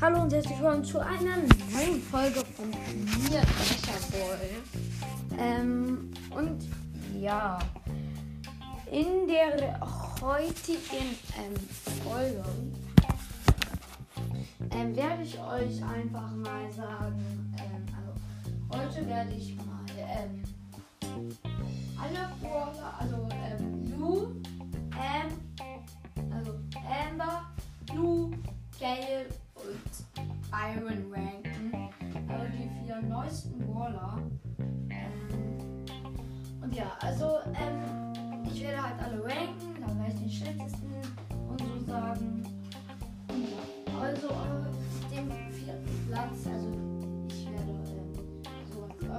Hallo und herzlich willkommen zu einer neuen Folge von mir, Boy. Ähm, und ja, in der heutigen ähm, Folge ähm, werde ich euch einfach mal sagen, ähm, also heute werde ich mal ähm,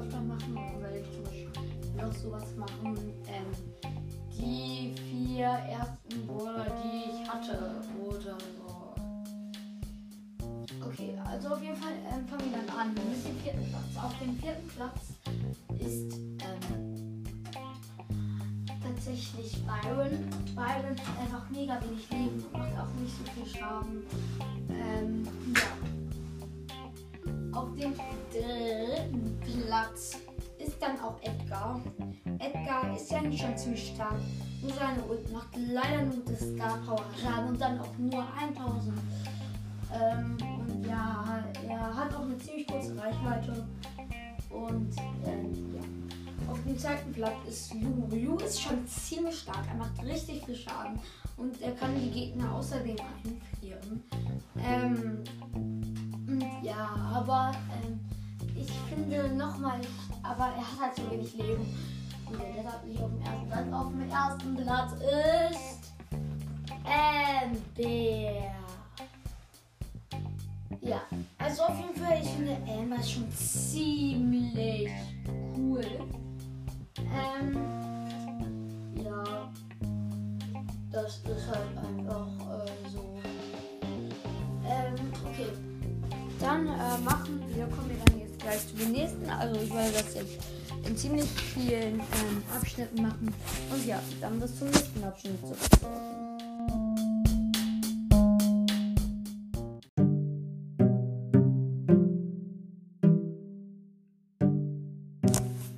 öfter machen, dann werde ich zum Beispiel noch sowas machen. Ähm, die vier ersten Brawler, die ich hatte, oder so. Okay, also auf jeden Fall ähm, fangen wir dann an. Mit dem vierten Platz. Auf dem vierten Platz ist ähm, tatsächlich Byron. Byron hat einfach mega wenig Leben und macht auch nicht so viel Schaden. Ähm, ja. Auf dem dritten Platz ist dann auch Edgar. Edgar ist ja nicht schon ziemlich stark. Nur seine Ult macht leider nur das Star Power Schaden und dann auch nur 1000. Ähm, und ja, er hat auch eine ziemlich kurze Reichweite. Und ähm, ja. Auf dem zweiten Platz ist Yu. Yu ist schon ziemlich stark. Er macht richtig viel Schaden. Und er kann die Gegner außerdem einfrieren. Ähm, ja, aber ähm, ich finde nochmal, aber er hat halt so wenig Leben. Und der deshalb nicht auf dem ersten Platz. Auf dem ersten Platz ist Amber. Ja, also auf jeden Fall, ich finde Amber ist schon ziemlich cool. Ähm, ja, das ist halt einfach Dann äh, machen wir, kommen wir dann jetzt gleich zu den nächsten. Also ich werde das jetzt in ziemlich vielen ähm, Abschnitten machen. Und ja, dann bis zum nächsten Abschnitt.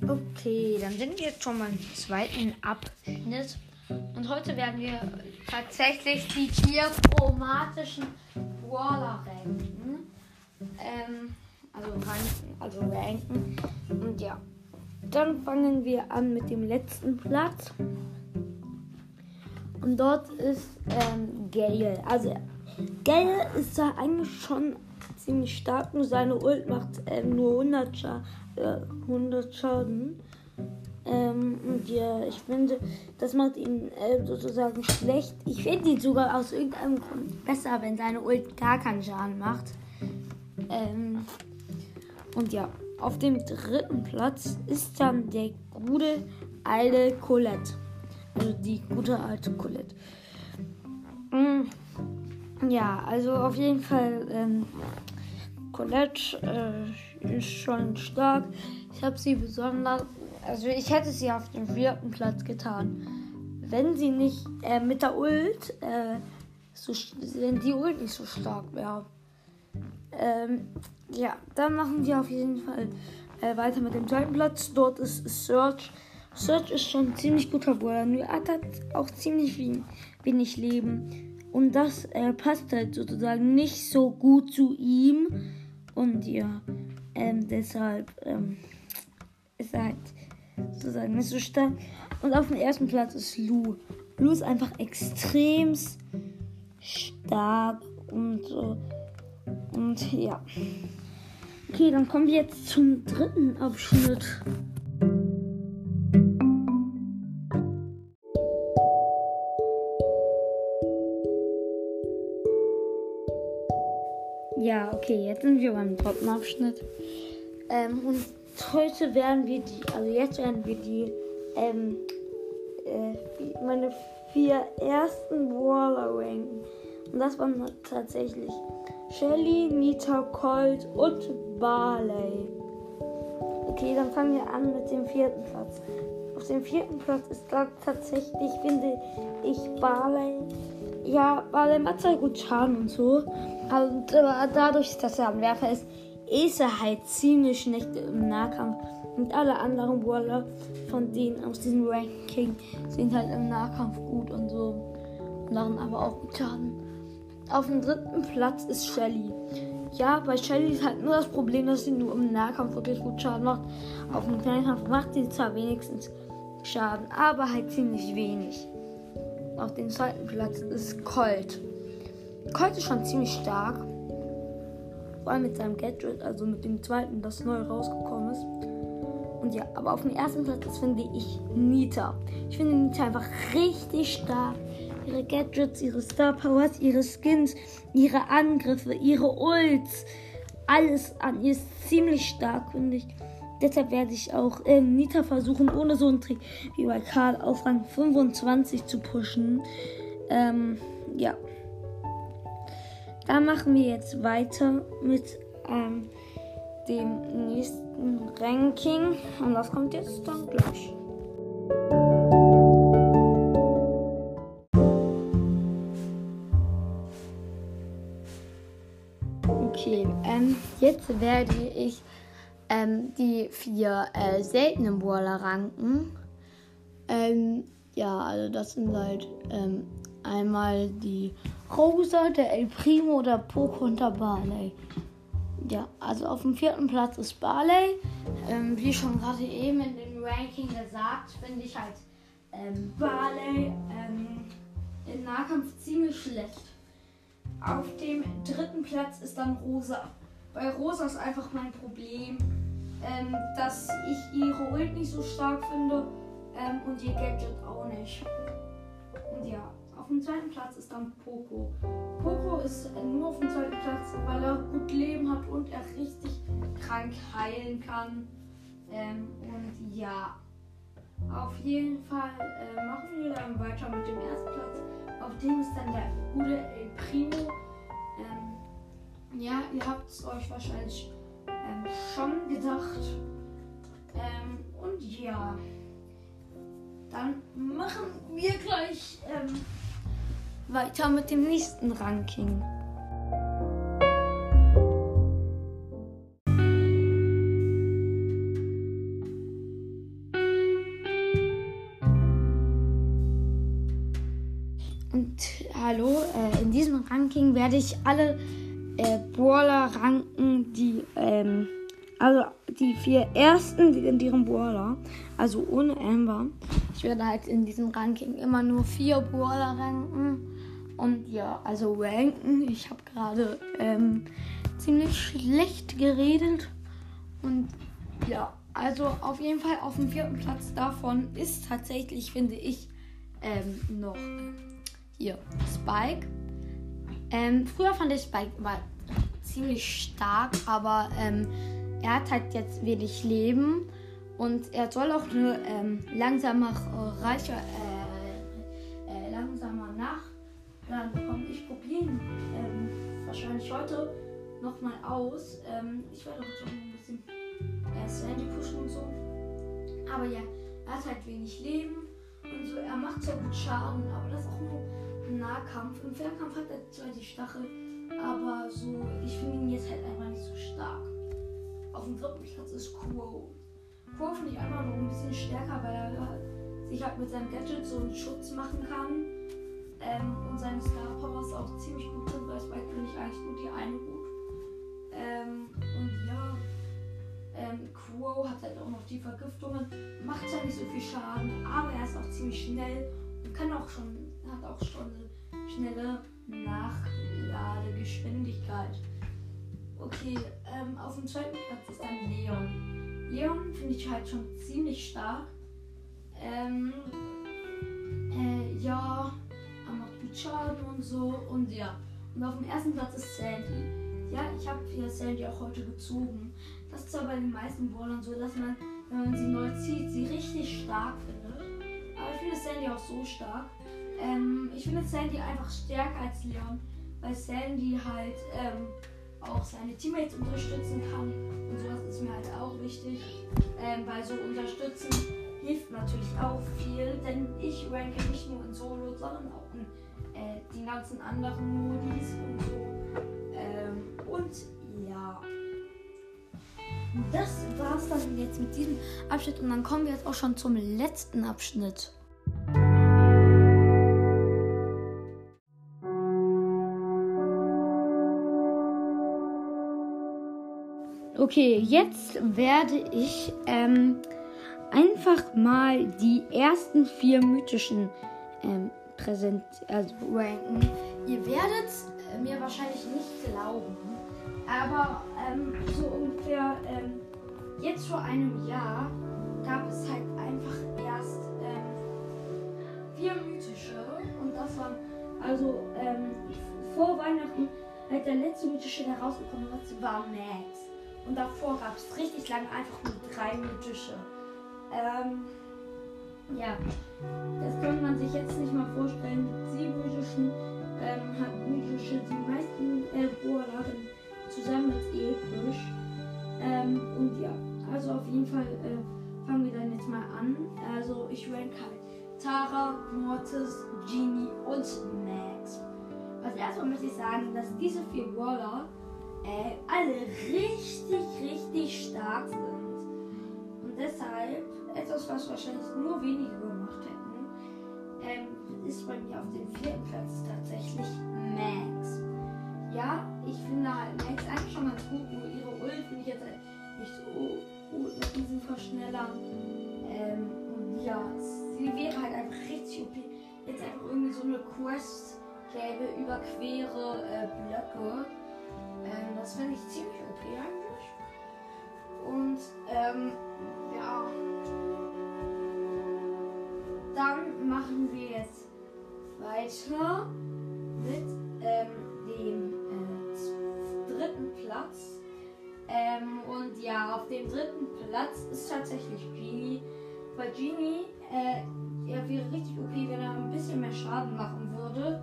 Okay, dann sind wir jetzt schon beim zweiten Abschnitt. Und heute werden wir tatsächlich die vier chromatischen Brawler ranken. Ähm, also ranken, also ranken. Und ja, dann fangen wir an mit dem letzten Platz. Und dort ist ähm, Gale. Also Gale ist da eigentlich schon ziemlich stark, nur seine Ult macht ähm, nur 100, Scha äh, 100 Schaden. Ähm, und ja, ich finde, das macht ihn äh, sozusagen schlecht. Ich finde ihn sogar aus irgendeinem Grund besser, wenn seine Ult gar keinen Schaden macht. Ähm, und ja, auf dem dritten Platz ist dann der gute alte Colette. Also die gute alte Colette. Mm, ja, also auf jeden Fall, ähm, Colette äh, ist schon stark. Ich habe sie besonders, also ich hätte sie auf dem vierten Platz getan, wenn sie nicht äh, mit der Ult, äh, so, wenn die Ult nicht so stark wäre. Ähm, ja, dann machen wir auf jeden Fall äh, weiter mit dem zweiten Platz. Dort ist Search. Search ist schon ein ziemlich guter Brawler, nur hat auch ziemlich wenig Leben. Und das äh, passt halt sozusagen nicht so gut zu ihm. Und ja, ähm, deshalb ähm, ist er halt sozusagen nicht so stark. Und auf dem ersten Platz ist Lou. Lou ist einfach extrem stark und so. Und ja. Okay, dann kommen wir jetzt zum dritten Abschnitt. Ja, okay, jetzt sind wir beim dritten Abschnitt. Ähm, und heute werden wir die, also jetzt werden wir die, ähm, äh, meine vier ersten Brawler ranken. Und das waren tatsächlich Shelly, Nita, Colt und Barley. Okay, dann fangen wir an mit dem vierten Platz. Auf dem vierten Platz ist da tatsächlich, finde ich, Barley. Ja, Barley macht halt gut Schaden und so. Und äh, dadurch, dass er am Werfer ist, ist er halt ziemlich schlecht im Nahkampf. Und alle anderen Brawler von denen aus diesem Ranking sind halt im Nahkampf gut und so. Und machen aber auch gut Schaden. Auf dem dritten Platz ist Shelly. Ja, bei Shelly ist halt nur das Problem, dass sie nur im Nahkampf wirklich gut Schaden macht. Auf dem Kleinkampf macht sie zwar wenigstens Schaden, aber halt ziemlich wenig. Auf dem zweiten Platz ist Colt. Colt ist schon ziemlich stark. Vor allem mit seinem Gadget, also mit dem zweiten, das neu rausgekommen ist. Und ja, aber auf dem ersten Platz finde ich, Nita. Ich finde Nita einfach richtig stark. Ihre Gadgets, ihre Star Powers, ihre Skins, ihre Angriffe, ihre Ults. Alles an ihr ist ziemlich stark, finde ich. Deshalb werde ich auch äh, Nita versuchen, ohne so einen Trick wie bei Karl auf Rang 25 zu pushen. Ähm, ja. Dann machen wir jetzt weiter mit ähm, dem nächsten Ranking. Und das kommt jetzt dann gleich. Jetzt werde ich ähm, die vier äh, seltenen Brawler ranken. Ähm, ja, also das sind halt ähm, einmal die Rosa, der El Primo, der Poco und der Barley. Ja, also auf dem vierten Platz ist Barley. Ähm, wie schon gerade eben in dem Ranking gesagt, finde ich halt ähm, Barley ähm, im Nahkampf ziemlich schlecht. Auf dem dritten Platz ist dann Rosa. Bei Rosa ist einfach mein Problem, ähm, dass ich ihre Ult nicht so stark finde ähm, und ihr Gadget auch nicht. Und ja, auf dem zweiten Platz ist dann Poco. Poco ist nur auf dem zweiten Platz, weil er gut Leben hat und er richtig krank heilen kann. Ähm, und ja, auf jeden Fall äh, machen wir dann weiter mit dem ersten Platz. Auf dem ist dann der gute El Primo. Ja, ihr habt es euch wahrscheinlich ähm, schon gedacht. Ähm, und ja, dann machen wir gleich ähm, weiter mit dem nächsten Ranking. Und hallo, äh, in diesem Ranking werde ich alle Brawler ranken, die, ähm, also die vier ersten legendären Brawler, also ohne Amber. Ich werde halt in diesem Ranking immer nur vier Brawler ranken. Und ja, also ranken. Ich habe gerade ähm, ziemlich schlecht geredet. Und ja, also auf jeden Fall auf dem vierten Platz davon ist tatsächlich, finde ich, ähm, noch hier Spike. Ähm, früher fand ich Spike war ziemlich stark, aber ähm, er hat halt jetzt wenig Leben und er soll auch nur ähm, langsamer äh, reicher, äh, äh, langsamer nachladen bekommen. Ich probiere ihn ähm, wahrscheinlich heute nochmal aus. Ähm, ich werde auch schon ein bisschen äh, Sandy pushen und so. Aber ja, er hat halt wenig Leben und so. Er macht zwar gut Schaden, aber das ist auch nur im Nahkampf. Im Fernkampf hat er zwar die Stachel, aber so, ich finde ihn jetzt halt einfach nicht so stark. Auf dem dritten Platz ist Quo. Quo finde ich einfach noch ein bisschen stärker, weil er sich halt mit seinem Gadget so einen Schutz machen kann. Ähm, und seine Star Powers auch ziemlich gut sind. Bei Spike finde ich eigentlich nur die eine gut. Ähm, und ja, ähm, Quo hat halt auch noch die Vergiftungen. Macht zwar nicht so viel Schaden, aber er ist auch ziemlich schnell und kann auch schon, hat auch schon eine schnelle Nachladegeschwindigkeit. Okay, ähm, auf dem zweiten Platz ist dann Leon. Leon finde ich halt schon ziemlich stark. Ähm, äh, ja, er macht gut Schaden und so und ja. Und auf dem ersten Platz ist Sandy. Ja, ich habe hier Sandy auch heute gezogen. Das ist zwar bei den meisten Brawlern so, dass man, wenn man sie neu zieht, sie richtig stark findet. Aber ich finde Sandy auch so stark. Ähm, ich finde Sandy einfach stärker als Leon, weil Sandy halt ähm, auch seine Teammates unterstützen kann. Und sowas ist mir halt auch wichtig. Ähm, weil so unterstützen hilft natürlich auch viel, denn ich ranke nicht nur in Solo, sondern auch in äh, die ganzen anderen Modis und so. Ähm, und ja. Das war's dann jetzt mit diesem Abschnitt und dann kommen wir jetzt auch schon zum letzten Abschnitt. Okay, jetzt werde ich ähm, einfach mal die ersten vier mythischen ähm, präsent also ranken. Ihr werdet äh, mir wahrscheinlich nicht glauben, aber ähm, so ungefähr ähm, jetzt vor einem Jahr gab es halt einfach erst ähm, vier mythische und das waren also ähm, vor Weihnachten halt der letzte mythische, der rausgekommen ist, war Max. Und davor gab es richtig lange einfach nur drei mythische. Ähm, ja, das könnte man sich jetzt nicht mal vorstellen. Die mythischen ähm, hat mythische die meisten äh, Brawlerinnen zusammen mit episch. Ähm, und ja, also auf jeden Fall äh, fangen wir dann jetzt mal an. Also ich rank halt Tara, Mortis, Genie und Max. Als erstes möchte ich sagen, dass diese vier Brawler äh, alle richtig, richtig stark sind. Und deshalb, etwas, was wahrscheinlich nur wenige gemacht hätten, ähm, ist bei mir auf dem vierten Platz tatsächlich Max. Ja, ich finde halt Max eigentlich schon ganz gut, nur ihre Ult finde ich jetzt halt nicht so gut mit diesen Verschnellern. Ähm, ja, sie wäre halt einfach richtig OP. Jetzt einfach irgendwie so eine Quest gäbe, überquere äh, Blöcke ähm, das finde ich ziemlich okay eigentlich. Und ähm, ja. Dann machen wir jetzt weiter mit ähm, dem äh, dritten Platz. Ähm, und ja, auf dem dritten Platz ist tatsächlich Genie. Weil Genie, äh, er wäre richtig okay, wenn er ein bisschen mehr Schaden machen würde.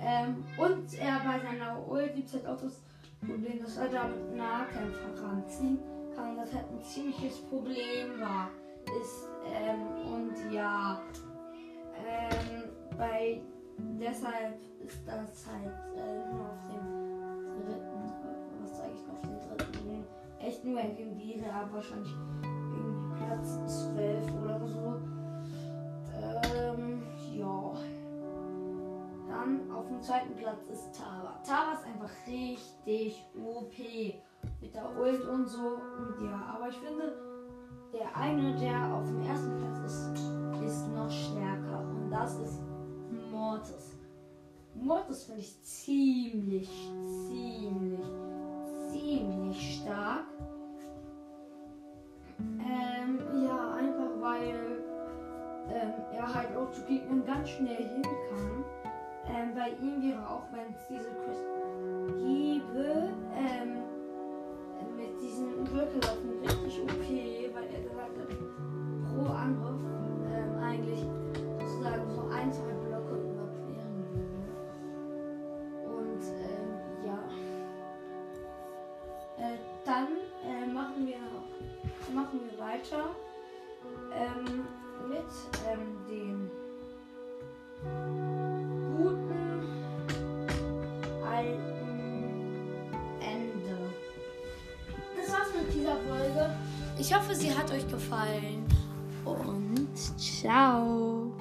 Ähm, und er bei seiner Ult gibt es halt auch das Problem, dass er da mit Nahkämpfer ranziehen kann, das halt ein ziemliches Problem war. Ist, ähm, und ja, ähm, bei, deshalb ist das halt äh, nur auf dem dritten, was sage ich noch auf dem dritten, echt nur ein wäre, aber wahrscheinlich irgendwie Platz 12 oder so. Ähm, ja. Auf dem zweiten Platz ist Tara. Tara ist einfach richtig OP. Mit der Ult und so. Und ja, aber ich finde, der eine, der auf dem ersten Platz ist, ist noch stärker. Und das ist Mortis. Mortis finde ich ziemlich, ziemlich, ziemlich stark. Ähm, ja, einfach weil ähm, er halt auch zu Gegnern ganz schnell hin kann. Ähm, bei ihm wäre auch, wenn es diese gäbe, ähm, mit diesen Rücklaufen richtig okay, weil er gerade pro Angriff ähm, eigentlich sozusagen so ein, zwei Blöcke überqueren würde. Und ähm, ja. Äh, dann äh, machen wir machen wir weiter ähm, mit ähm, den Ich hoffe, sie hat euch gefallen und ciao.